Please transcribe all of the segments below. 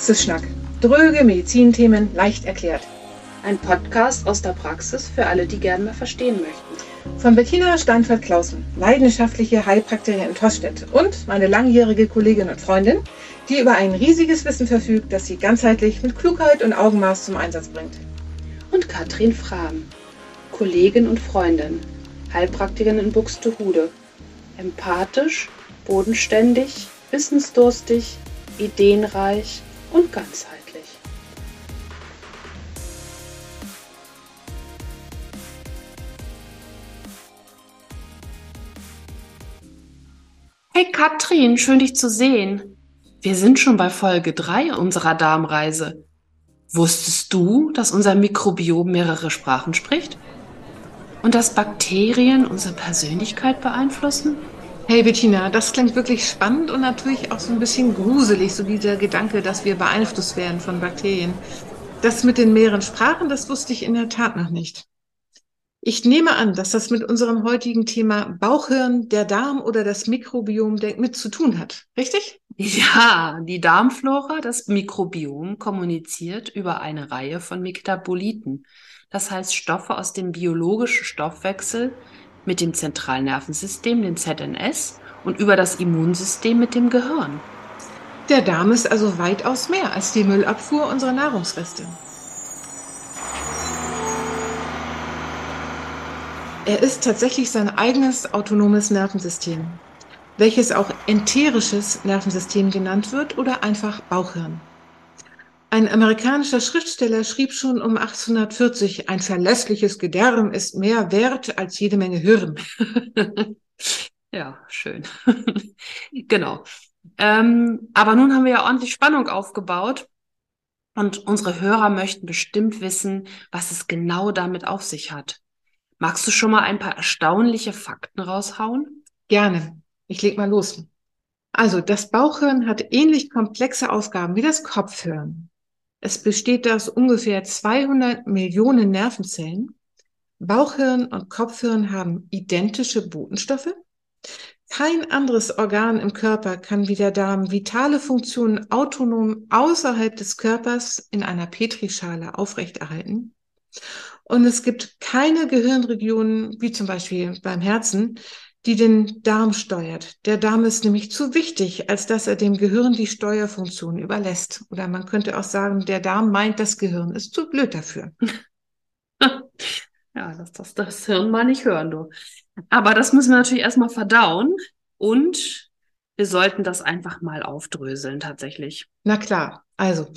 Praxisschnack. Dröge Medizinthemen leicht erklärt. Ein Podcast aus der Praxis für alle, die gerne mal verstehen möchten. Von Bettina Steinfeld-Klausen, leidenschaftliche Heilpraktikerin in Tostedt und meine langjährige Kollegin und Freundin, die über ein riesiges Wissen verfügt, das sie ganzheitlich mit Klugheit und Augenmaß zum Einsatz bringt. Und Katrin Frahm, Kollegin und Freundin, Heilpraktikerin in Buxtehude. Empathisch, bodenständig, wissensdurstig, ideenreich und ganzheitlich. Hey Katrin, schön dich zu sehen. Wir sind schon bei Folge 3 unserer Darmreise. Wusstest du, dass unser Mikrobiom mehrere Sprachen spricht? Und dass Bakterien unsere Persönlichkeit beeinflussen? Hey Bettina, das klingt wirklich spannend und natürlich auch so ein bisschen gruselig, so dieser Gedanke, dass wir beeinflusst werden von Bakterien. Das mit den mehreren Sprachen, das wusste ich in der Tat noch nicht. Ich nehme an, dass das mit unserem heutigen Thema Bauchhirn, der Darm oder das Mikrobiom mit zu tun hat. Richtig? Ja, die Darmflora, das Mikrobiom, kommuniziert über eine Reihe von Metaboliten. Das heißt Stoffe aus dem biologischen Stoffwechsel mit dem Zentralnervensystem, dem ZNS, und über das Immunsystem mit dem Gehirn. Der Darm ist also weitaus mehr als die Müllabfuhr unserer Nahrungsreste. Er ist tatsächlich sein eigenes autonomes Nervensystem, welches auch enterisches Nervensystem genannt wird oder einfach Bauchhirn. Ein amerikanischer Schriftsteller schrieb schon um 1840, ein verlässliches Gedärm ist mehr wert als jede Menge Hirn. ja, schön. genau. Ähm, aber nun haben wir ja ordentlich Spannung aufgebaut und unsere Hörer möchten bestimmt wissen, was es genau damit auf sich hat. Magst du schon mal ein paar erstaunliche Fakten raushauen? Gerne. Ich leg mal los. Also, das Bauchhirn hat ähnlich komplexe Aufgaben wie das Kopfhirn. Es besteht aus ungefähr 200 Millionen Nervenzellen. Bauchhirn und Kopfhirn haben identische Botenstoffe. Kein anderes Organ im Körper kann wie der Darm vitale Funktionen autonom außerhalb des Körpers in einer Petrischale aufrechterhalten. Und es gibt keine Gehirnregionen, wie zum Beispiel beim Herzen, die den Darm steuert. Der Darm ist nämlich zu wichtig, als dass er dem Gehirn die Steuerfunktion überlässt. Oder man könnte auch sagen, der Darm meint, das Gehirn ist zu blöd dafür. ja, lass das, das Hirn mal nicht hören, du. Aber das müssen wir natürlich erstmal verdauen und wir sollten das einfach mal aufdröseln tatsächlich. Na klar. Also,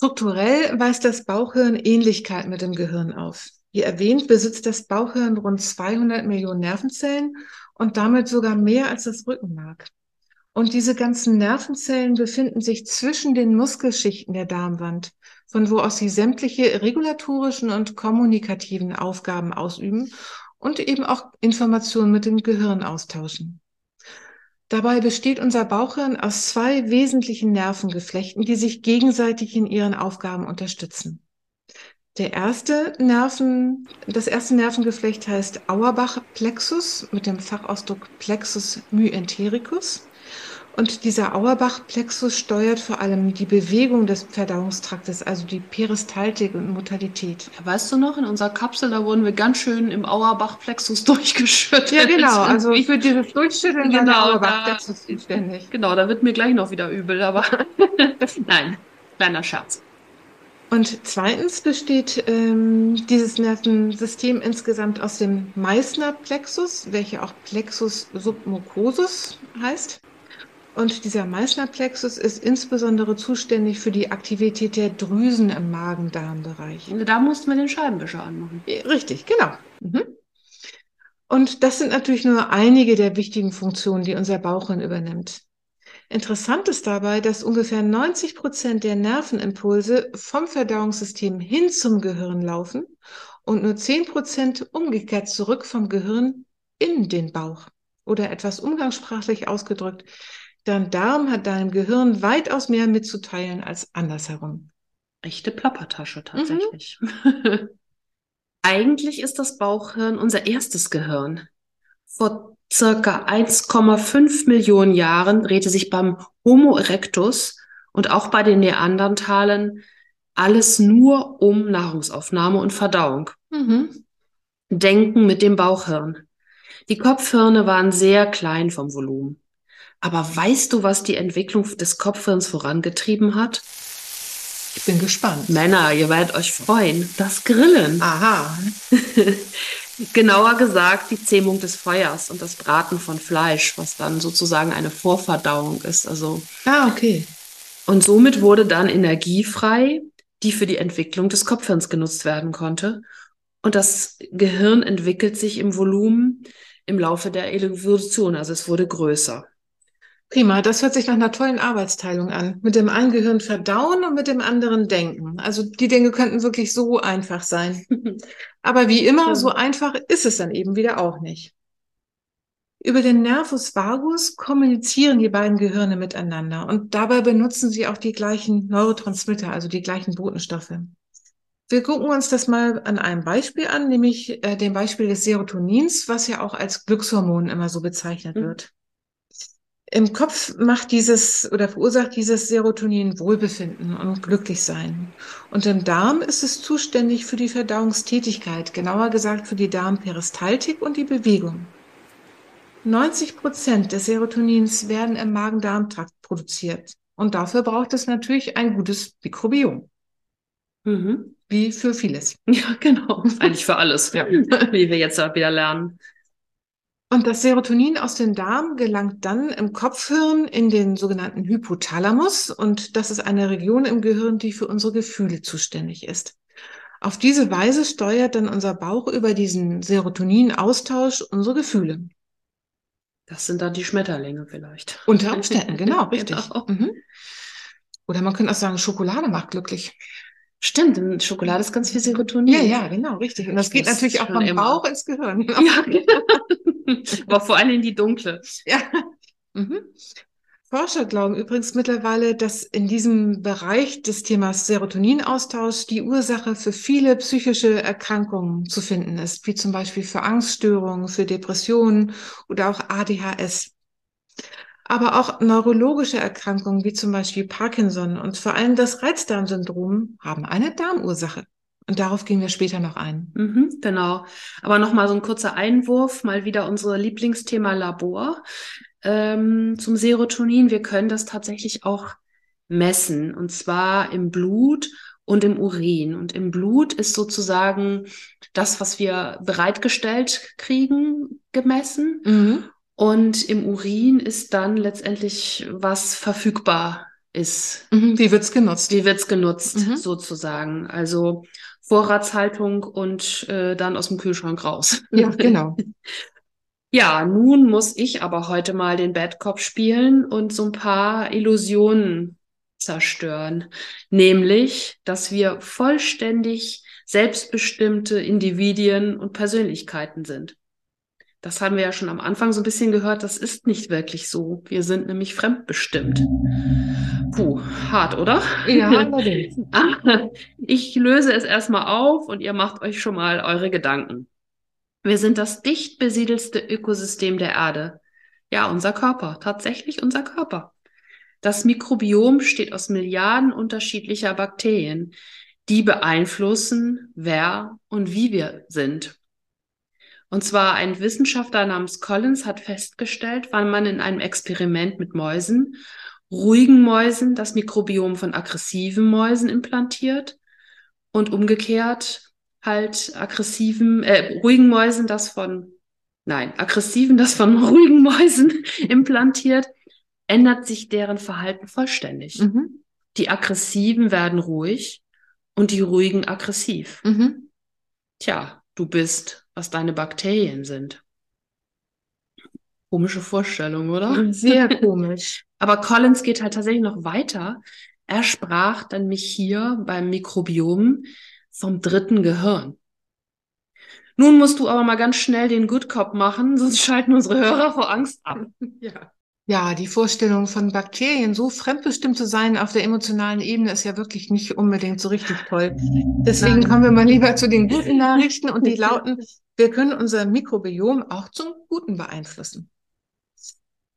Strukturell weist das Bauchhirn Ähnlichkeit mit dem Gehirn auf. Wie erwähnt, besitzt das Bauchhirn rund 200 Millionen Nervenzellen und damit sogar mehr als das Rückenmark. Und diese ganzen Nervenzellen befinden sich zwischen den Muskelschichten der Darmwand, von wo aus sie sämtliche regulatorischen und kommunikativen Aufgaben ausüben und eben auch Informationen mit dem Gehirn austauschen. Dabei besteht unser Bauchhirn aus zwei wesentlichen Nervengeflechten, die sich gegenseitig in ihren Aufgaben unterstützen. Der erste Nerven, das erste Nervengeflecht heißt Auerbach-Plexus mit dem Fachausdruck Plexus myentericus. Und dieser Auerbach-Plexus steuert vor allem die Bewegung des Verdauungstraktes, also die Peristaltik und Motalität. Ja, weißt du noch, in unserer Kapsel, da wurden wir ganz schön im Auerbach-Plexus durchgeschüttelt. Ja, genau. Also für dieses Durchschütteln genau, war Auerbach-Plexus zuständig. Genau, da wird mir gleich noch wieder übel, aber nein, kleiner Scherz. Und zweitens besteht ähm, dieses Nervensystem insgesamt aus dem Meissner-Plexus, welcher auch Plexus submucosus heißt. Und dieser Meißner-Plexus ist insbesondere zuständig für die Aktivität der Drüsen im Magen-Darm-Bereich. Da mussten wir den Scheibenwischer anmachen. Richtig, genau. Mhm. Und das sind natürlich nur einige der wichtigen Funktionen, die unser Bauchhirn übernimmt. Interessant ist dabei, dass ungefähr 90 Prozent der Nervenimpulse vom Verdauungssystem hin zum Gehirn laufen und nur 10 Prozent umgekehrt zurück vom Gehirn in den Bauch. Oder etwas umgangssprachlich ausgedrückt, Dein Darm hat deinem Gehirn weitaus mehr mitzuteilen als andersherum. Echte Plappertasche tatsächlich. Mhm. Eigentlich ist das Bauchhirn unser erstes Gehirn. Vor circa 1,5 Millionen Jahren drehte sich beim Homo erectus und auch bei den Neandertalern alles nur um Nahrungsaufnahme und Verdauung. Mhm. Denken mit dem Bauchhirn. Die Kopfhirne waren sehr klein vom Volumen. Aber weißt du, was die Entwicklung des Kopfhirns vorangetrieben hat? Ich bin gespannt. Männer, ihr werdet euch freuen. Das Grillen. Aha. Genauer gesagt die Zähmung des Feuers und das Braten von Fleisch, was dann sozusagen eine Vorverdauung ist. Also Ah, okay. und somit wurde dann Energie frei, die für die Entwicklung des Kopfhirns genutzt werden konnte. Und das Gehirn entwickelt sich im Volumen im Laufe der Evolution, also es wurde größer. Prima, das hört sich nach einer tollen Arbeitsteilung an. Mit dem einen Gehirn verdauen und mit dem anderen denken. Also die Dinge könnten wirklich so einfach sein. Aber wie immer, so einfach ist es dann eben wieder auch nicht. Über den Nervus vagus kommunizieren die beiden Gehirne miteinander und dabei benutzen sie auch die gleichen Neurotransmitter, also die gleichen Botenstoffe. Wir gucken uns das mal an einem Beispiel an, nämlich äh, dem Beispiel des Serotonins, was ja auch als Glückshormon immer so bezeichnet Mhm. wird. Im Kopf macht dieses oder verursacht dieses Serotonin Wohlbefinden und Glücklichsein. Und im Darm ist es zuständig für die Verdauungstätigkeit, genauer gesagt für die Darmperistaltik und die Bewegung. 90 Prozent des Serotonins werden im Magen-Darm-Trakt produziert. Und dafür braucht es natürlich ein gutes Mikrobiom, Mhm. wie für vieles. Ja, genau. Eigentlich für alles, Ja. wie wir jetzt auch wieder lernen. Und das Serotonin aus dem Darm gelangt dann im Kopfhirn in den sogenannten Hypothalamus. Und das ist eine Region im Gehirn, die für unsere Gefühle zuständig ist. Auf diese Weise steuert dann unser Bauch über diesen Serotoninaustausch unsere Gefühle. Das sind dann die Schmetterlinge vielleicht. Unter Umständen, genau, richtig. Genau. Mhm. Oder man könnte auch sagen, Schokolade macht glücklich. Stimmt, in Schokolade ist ganz viel Serotonin. Ja, ja, genau, richtig. Und das Ich geht natürlich auch vom immer- Bauch ins Gehirn. Ja, genau. Aber vor allem in die dunkle. Ja. Mhm. Forscher glauben übrigens mittlerweile, dass in diesem Bereich des Themas Serotoninaustausch die Ursache für viele psychische Erkrankungen zu finden ist, wie zum Beispiel für Angststörungen, für Depressionen oder auch ADHS. Aber auch neurologische Erkrankungen wie zum Beispiel Parkinson und vor allem das Reizdarmsyndrom haben eine Darmursache. Und darauf gehen wir später noch ein. Mhm, genau. Aber nochmal so ein kurzer Einwurf, mal wieder unser Lieblingsthema Labor ähm, zum Serotonin. Wir können das tatsächlich auch messen, und zwar im Blut und im Urin. Und im Blut ist sozusagen das, was wir bereitgestellt kriegen, gemessen. Mhm. Und im Urin ist dann letztendlich, was verfügbar ist. Mhm. Wie wird's genutzt? Wie wird's genutzt, Mhm. sozusagen? Also Vorratshaltung und äh, dann aus dem Kühlschrank raus. Ja, genau. Ja, nun muss ich aber heute mal den Bad Cop spielen und so ein paar Illusionen zerstören. Nämlich, dass wir vollständig selbstbestimmte Individuen und Persönlichkeiten sind. Das haben wir ja schon am Anfang so ein bisschen gehört. Das ist nicht wirklich so. Wir sind nämlich fremdbestimmt. Puh, hart, oder? Ja, allerdings. Ich löse es erstmal auf und ihr macht euch schon mal eure Gedanken. Wir sind das dicht besiedelste Ökosystem der Erde. Ja, unser Körper, tatsächlich unser Körper. Das Mikrobiom besteht aus Milliarden unterschiedlicher Bakterien, die beeinflussen, wer und wie wir sind. Und zwar ein Wissenschaftler namens Collins hat festgestellt, wann man in einem Experiment mit Mäusen ruhigen Mäusen das Mikrobiom von aggressiven Mäusen implantiert und umgekehrt halt aggressiven, äh, ruhigen Mäusen das von, nein, aggressiven das von ruhigen Mäusen implantiert, ändert sich deren Verhalten vollständig. Mhm. Die aggressiven werden ruhig und die ruhigen aggressiv. Mhm. Tja, du bist, was deine Bakterien sind. Komische Vorstellung, oder? Sehr komisch. Aber Collins geht halt tatsächlich noch weiter. Er sprach dann mich hier beim Mikrobiom vom dritten Gehirn. Nun musst du aber mal ganz schnell den Good Cop machen, sonst schalten unsere Hörer vor Angst ab. Ja. Ja, die Vorstellung von Bakterien so fremdbestimmt zu sein auf der emotionalen Ebene ist ja wirklich nicht unbedingt so richtig toll. Deswegen Nein. kommen wir mal lieber zu den guten Nachrichten und die lauten, wir können unser Mikrobiom auch zum Guten beeinflussen.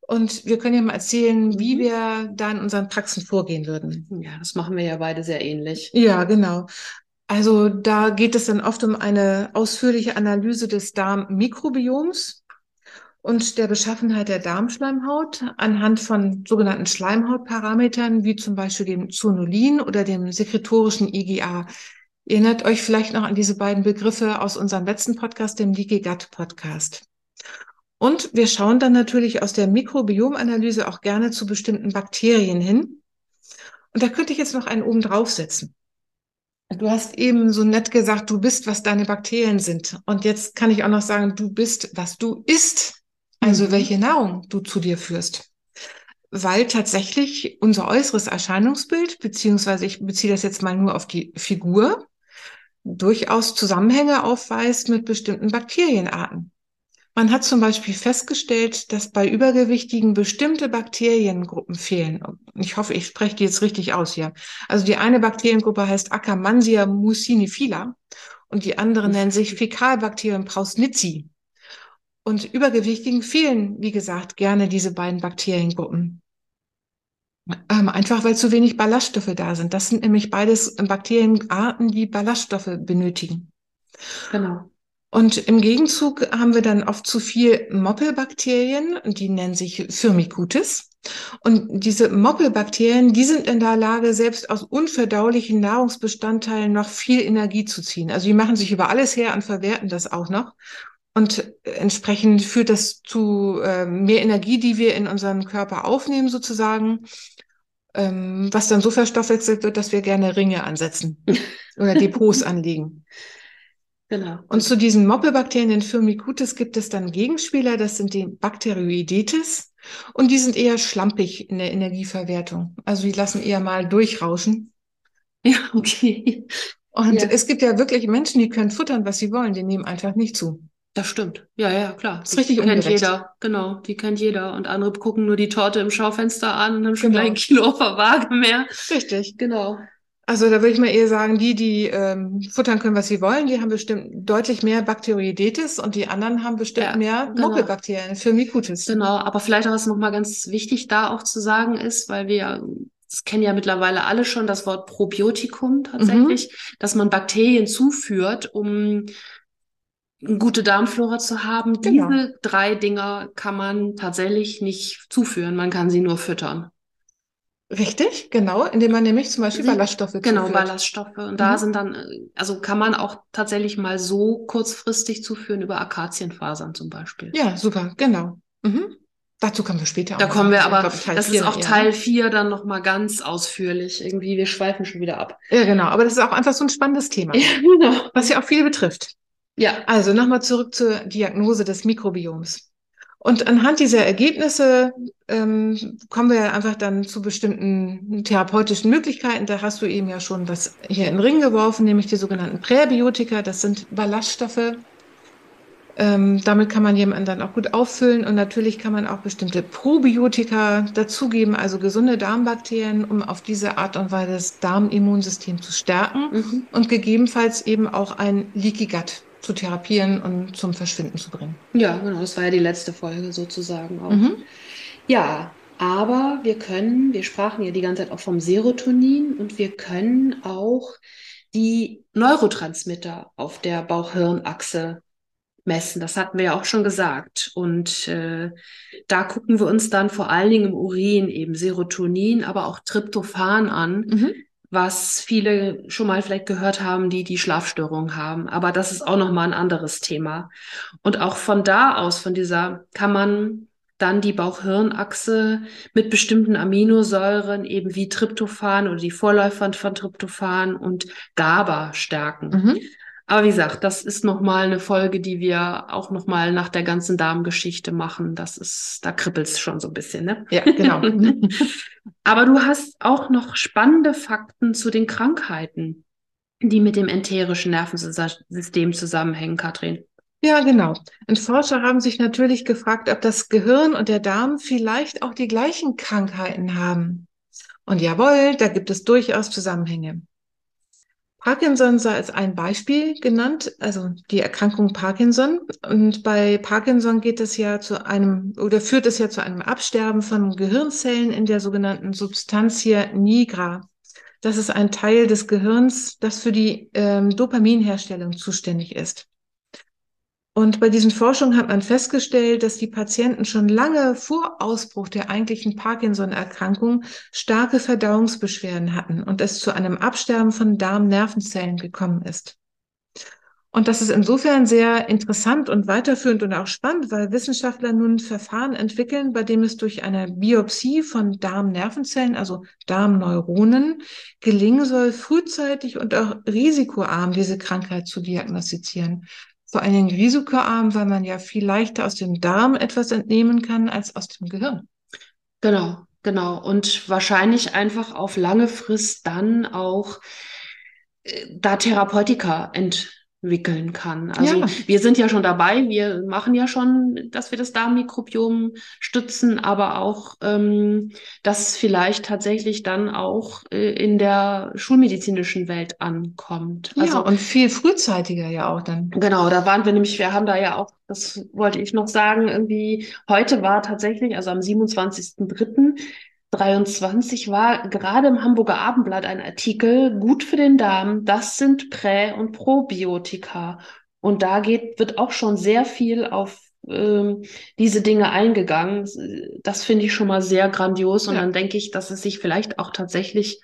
Und wir können ja mal erzählen, wie wir da in unseren Praxen vorgehen würden. Ja, das machen wir ja beide sehr ähnlich. Ja, genau. Also da geht es dann oft um eine ausführliche Analyse des Darmmikrobioms und der Beschaffenheit der Darmschleimhaut anhand von sogenannten Schleimhautparametern, wie zum Beispiel dem Zonulin oder dem sekretorischen IgA. Ihr erinnert euch vielleicht noch an diese beiden Begriffe aus unserem letzten Podcast, dem Leaky Gut Podcast. Und wir schauen dann natürlich aus der Mikrobiomanalyse auch gerne zu bestimmten Bakterien hin. Und da könnte ich jetzt noch einen oben draufsetzen. Du hast eben so nett gesagt, du bist, was deine Bakterien sind. Und jetzt kann ich auch noch sagen, du bist, was du isst. Also mhm. welche Nahrung du zu dir führst. Weil tatsächlich unser äußeres Erscheinungsbild, beziehungsweise ich beziehe das jetzt mal nur auf die Figur, durchaus Zusammenhänge aufweist mit bestimmten Bakterienarten. Man hat zum Beispiel festgestellt, dass bei Übergewichtigen bestimmte Bakteriengruppen fehlen. Ich hoffe, ich spreche die jetzt richtig aus hier. Also die eine Bakteriengruppe heißt Akkermansia mucinifila und die andere nennt sich Fäkalbakterien prausnitzi. Und Übergewichtigen fehlen, wie gesagt, gerne diese beiden Bakteriengruppen. Ähm, einfach weil zu wenig Ballaststoffe da sind. Das sind nämlich beides Bakterienarten, die Ballaststoffe benötigen. Genau. Und im Gegenzug haben wir dann oft zu viel Moppelbakterien, die nennen sich Firmicutes. Und diese Moppelbakterien, die sind in der Lage, selbst aus unverdaulichen Nahrungsbestandteilen noch viel Energie zu ziehen. Also die machen sich über alles her und verwerten das auch noch. Und entsprechend führt das zu äh, mehr Energie, die wir in unseren Körper aufnehmen, sozusagen, ähm, was dann so verstoffwechselt wird, dass wir gerne Ringe ansetzen oder Depots anlegen. Genau. Und zu diesen Moppelbakterien, den Firmicutes, gibt es dann Gegenspieler, das sind die Bacteroidetes. Und die sind eher schlampig in der Energieverwertung. Also die lassen eher mal durchrauschen. Ja, okay. Und ja. es gibt ja wirklich Menschen, die können futtern, was sie wollen, die nehmen einfach nicht zu. Das stimmt. Ja, ja, klar. Das ist richtig die kennt jeder. Genau, die kennt jeder. Und andere gucken nur die Torte im Schaufenster an und haben schon genau. gleich ein Kilo auf der Waage mehr. Richtig. Genau. Also da würde ich mal eher sagen, die, die ähm, futtern können, was sie wollen, die haben bestimmt deutlich mehr Bakteroidetes und die anderen haben bestimmt ja, mehr genau. Moppelbakterien, Firmicutes. Genau, aber vielleicht auch was nochmal ganz wichtig da auch zu sagen ist, weil wir das kennen ja mittlerweile alle schon, das Wort Probiotikum tatsächlich, mhm. dass man Bakterien zuführt, um eine gute Darmflora zu haben. Genau. Diese drei Dinger kann man tatsächlich nicht zuführen, man kann sie nur füttern. Richtig, genau, indem man nämlich zum Beispiel Ballaststoffe Genau, zuführt. Ballaststoffe. Und mhm. da sind dann, also kann man auch tatsächlich mal so kurzfristig zuführen über Akazienfasern zum Beispiel. Ja, super, genau. Mhm. Dazu kommen wir später. Da kommen wir aber, glaube, das ist auch Teil 4 dann nochmal ganz ausführlich. Irgendwie, wir schweifen schon wieder ab. Ja, genau, aber das ist auch einfach so ein spannendes Thema. Ja, genau. Was ja auch viele betrifft. Ja. Also nochmal zurück zur Diagnose des Mikrobioms. Und anhand dieser Ergebnisse ähm, kommen wir einfach dann zu bestimmten therapeutischen Möglichkeiten. Da hast du eben ja schon was hier in den Ring geworfen, nämlich die sogenannten Präbiotika. Das sind Ballaststoffe. Ähm, damit kann man jemanden dann auch gut auffüllen. Und natürlich kann man auch bestimmte Probiotika dazugeben, also gesunde Darmbakterien, um auf diese Art und Weise das Darmimmunsystem zu stärken mhm. und gegebenenfalls eben auch ein Leaky Gut zu therapieren und zum Verschwinden zu bringen. Ja, genau, das war ja die letzte Folge sozusagen auch. Mhm. Ja, aber wir können, wir sprachen ja die ganze Zeit auch vom Serotonin und wir können auch die Neurotransmitter auf der Bauchhirnachse messen. Das hatten wir ja auch schon gesagt. Und äh, da gucken wir uns dann vor allen Dingen im Urin eben Serotonin, aber auch Tryptophan an. Mhm was viele schon mal vielleicht gehört haben, die die Schlafstörungen haben. Aber das ist auch nochmal ein anderes Thema. Und auch von da aus, von dieser, kann man dann die Bauchhirnachse mit bestimmten Aminosäuren, eben wie Tryptophan oder die Vorläufer von Tryptophan und GABA stärken. Mhm. Aber wie gesagt, das ist nochmal eine Folge, die wir auch nochmal nach der ganzen Darmgeschichte machen. Das ist, da kribbelt es schon so ein bisschen, ne? Ja, genau. Aber du hast auch noch spannende Fakten zu den Krankheiten, die mit dem enterischen Nervensystem zusammenhängen, Katrin. Ja, genau. Und Forscher haben sich natürlich gefragt, ob das Gehirn und der Darm vielleicht auch die gleichen Krankheiten haben. Und jawohl, da gibt es durchaus Zusammenhänge. Parkinson sei als ein Beispiel genannt, also die Erkrankung Parkinson. Und bei Parkinson geht es ja zu einem oder führt es ja zu einem Absterben von Gehirnzellen in der sogenannten Substantia nigra. Das ist ein Teil des Gehirns, das für die ähm, Dopaminherstellung zuständig ist. Und bei diesen Forschungen hat man festgestellt, dass die Patienten schon lange vor Ausbruch der eigentlichen Parkinson-Erkrankung starke Verdauungsbeschwerden hatten und es zu einem Absterben von Darmnervenzellen gekommen ist. Und das ist insofern sehr interessant und weiterführend und auch spannend, weil Wissenschaftler nun Verfahren entwickeln, bei dem es durch eine Biopsie von Darmnervenzellen, also Darmneuronen, gelingen soll, frühzeitig und auch risikoarm diese Krankheit zu diagnostizieren vor allen Dingen risikoarm, weil man ja viel leichter aus dem Darm etwas entnehmen kann als aus dem Gehirn. Genau, genau. Und wahrscheinlich einfach auf lange Frist dann auch äh, da Therapeutika ent wickeln kann. Also ja. wir sind ja schon dabei, wir machen ja schon, dass wir das Darmmikrobiom stützen, aber auch, ähm, dass vielleicht tatsächlich dann auch äh, in der schulmedizinischen Welt ankommt. Also, ja, und viel frühzeitiger ja auch dann. Genau, da waren wir nämlich, wir haben da ja auch, das wollte ich noch sagen, irgendwie, heute war tatsächlich, also am 27.03., 23 war gerade im Hamburger Abendblatt ein Artikel, gut für den Darm, das sind Prä- und Probiotika. Und da geht, wird auch schon sehr viel auf ähm, diese Dinge eingegangen. Das finde ich schon mal sehr grandios. Und ja. dann denke ich, dass es sich vielleicht auch tatsächlich,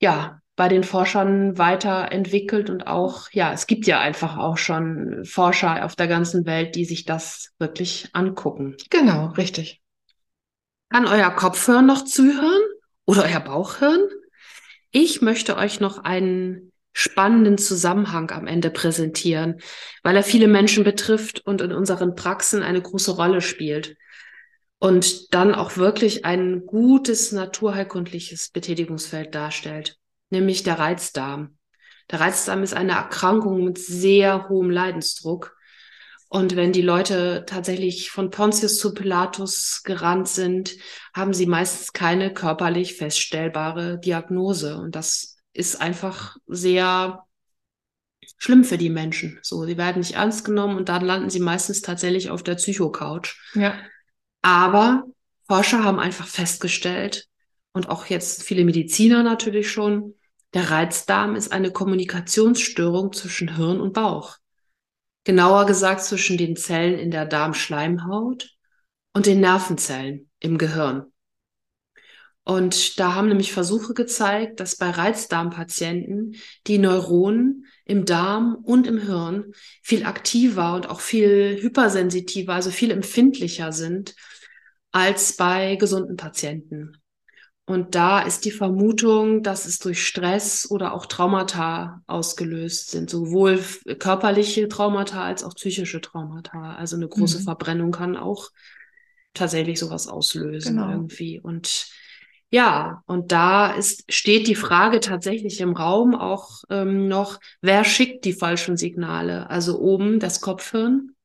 ja, bei den Forschern weiterentwickelt und auch, ja, es gibt ja einfach auch schon Forscher auf der ganzen Welt, die sich das wirklich angucken. Genau, richtig. Kann euer Kopfhören noch zuhören oder euer Bauchhirn? Ich möchte euch noch einen spannenden Zusammenhang am Ende präsentieren, weil er viele Menschen betrifft und in unseren Praxen eine große Rolle spielt. Und dann auch wirklich ein gutes naturheilkundliches Betätigungsfeld darstellt, nämlich der Reizdarm. Der Reizdarm ist eine Erkrankung mit sehr hohem Leidensdruck und wenn die Leute tatsächlich von Pontius zu Pilatus gerannt sind, haben sie meistens keine körperlich feststellbare Diagnose. Und das ist einfach sehr schlimm für die Menschen. So, sie werden nicht ernst genommen und dann landen sie meistens tatsächlich auf der Psycho-Couch. Ja. Aber Forscher haben einfach festgestellt, und auch jetzt viele Mediziner natürlich schon, der Reizdarm ist eine Kommunikationsstörung zwischen Hirn und Bauch genauer gesagt zwischen den Zellen in der Darmschleimhaut und den Nervenzellen im Gehirn. Und da haben nämlich Versuche gezeigt, dass bei Reizdarmpatienten die Neuronen im Darm und im Hirn viel aktiver und auch viel hypersensitiver, also viel empfindlicher sind als bei gesunden Patienten. Und da ist die Vermutung, dass es durch Stress oder auch Traumata ausgelöst sind, sowohl körperliche Traumata als auch psychische Traumata. Also eine große mhm. Verbrennung kann auch tatsächlich sowas auslösen genau. irgendwie. Und ja, und da ist, steht die Frage tatsächlich im Raum auch ähm, noch, wer schickt die falschen Signale? Also oben das Kopfhirn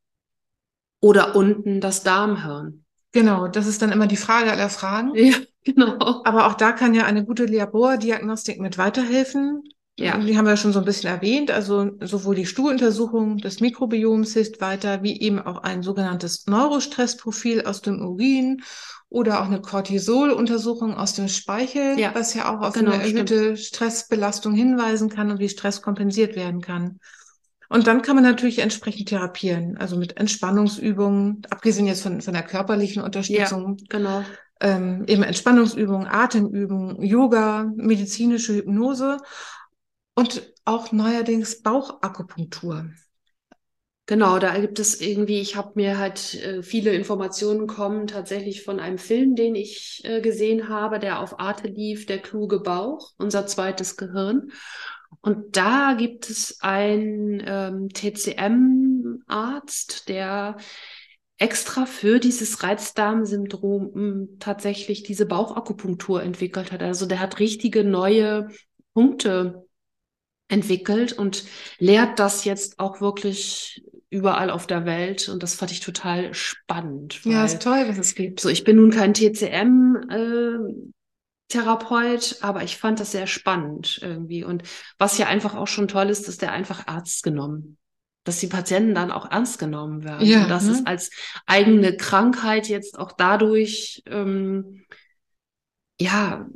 oder unten das Darmhirn? Genau, das ist dann immer die Frage aller Fragen. Ja, genau. Aber auch da kann ja eine gute Labordiagnostik mit weiterhelfen. Ja. Die haben wir schon so ein bisschen erwähnt. Also sowohl die Stuhluntersuchung des Mikrobioms hilft weiter, wie eben auch ein sogenanntes Neurostressprofil aus dem Urin oder auch eine Cortisoluntersuchung aus dem Speichel, ja. was ja auch auf genau, eine erhöhte stimmt. Stressbelastung hinweisen kann und wie Stress kompensiert werden kann. Und dann kann man natürlich entsprechend therapieren, also mit Entspannungsübungen, abgesehen jetzt von, von der körperlichen Unterstützung. Ja, genau. Ähm, eben Entspannungsübungen, Atemübungen, Yoga, medizinische Hypnose und auch neuerdings Bauchakupunktur. Genau, da gibt es irgendwie, ich habe mir halt äh, viele Informationen kommen tatsächlich von einem Film, den ich äh, gesehen habe, der auf Arte lief, der kluge Bauch, unser zweites Gehirn. Und da gibt es einen ähm, TCM-Arzt, der extra für dieses Reizdarmsyndrom hm, tatsächlich diese Bauchakupunktur entwickelt hat. Also der hat richtige neue Punkte entwickelt und lehrt das jetzt auch wirklich überall auf der Welt und das fand ich total spannend. ja, ist toll, was es gibt. So, ich bin nun kein TCM äh, Therapeut, aber ich fand das sehr spannend irgendwie. Und was ja einfach auch schon toll ist, dass der einfach Arzt genommen, dass die Patienten dann auch ernst genommen werden. Ja, und dass ne? es als eigene Krankheit jetzt auch dadurch ähm, ja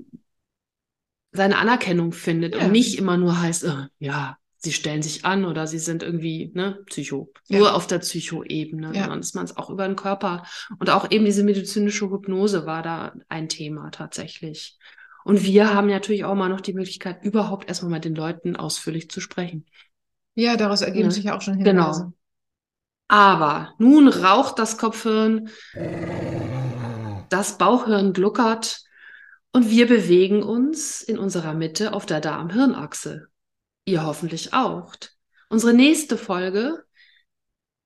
seine Anerkennung findet Ja. und nicht immer nur heißt, äh, ja, sie stellen sich an oder sie sind irgendwie ne, Psycho, Ja. nur auf der Psycho-Ebene, Ja. sondern dass man es auch über den Körper und auch eben diese medizinische Hypnose war da ein Thema tatsächlich. Und wir haben natürlich auch mal noch die Möglichkeit, überhaupt erstmal mit den Leuten ausführlich zu sprechen. Ja, daraus ergeben Ja. sich ja auch schon Genau. Hinweise. Aber nun raucht das Kopfhirn, das Bauchhirn gluckert und wir bewegen uns in unserer Mitte auf der Darm-Hirn-Achse. Ihr hoffentlich auch. Unsere nächste Folge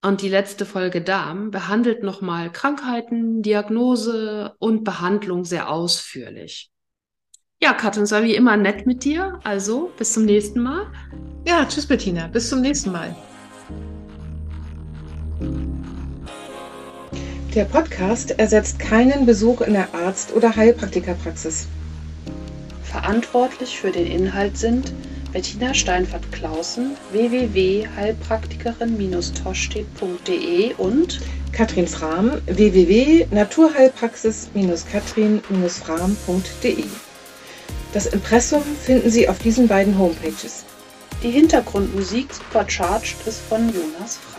und die letzte Folge Darm behandelt nochmal Krankheiten, Diagnose und Behandlung sehr ausführlich. Ja, Katrin, es war wie immer nett mit dir. Also bis zum nächsten Mal. Ja, tschüss Bettina, bis zum nächsten Mal. Der Podcast ersetzt keinen Besuch in der Arzt- oder Heilpraktikerpraxis. Verantwortlich für den Inhalt sind Bettina Steinfert-Klausen, www.heilpraktikerin-toschstedt.de und Katrin Frahm, www.naturheilpraxis-katrin-frahm.de. Das Impressum finden Sie auf diesen beiden Homepages. die Hintergrundmusik Supercharged ist von Jonas Frei.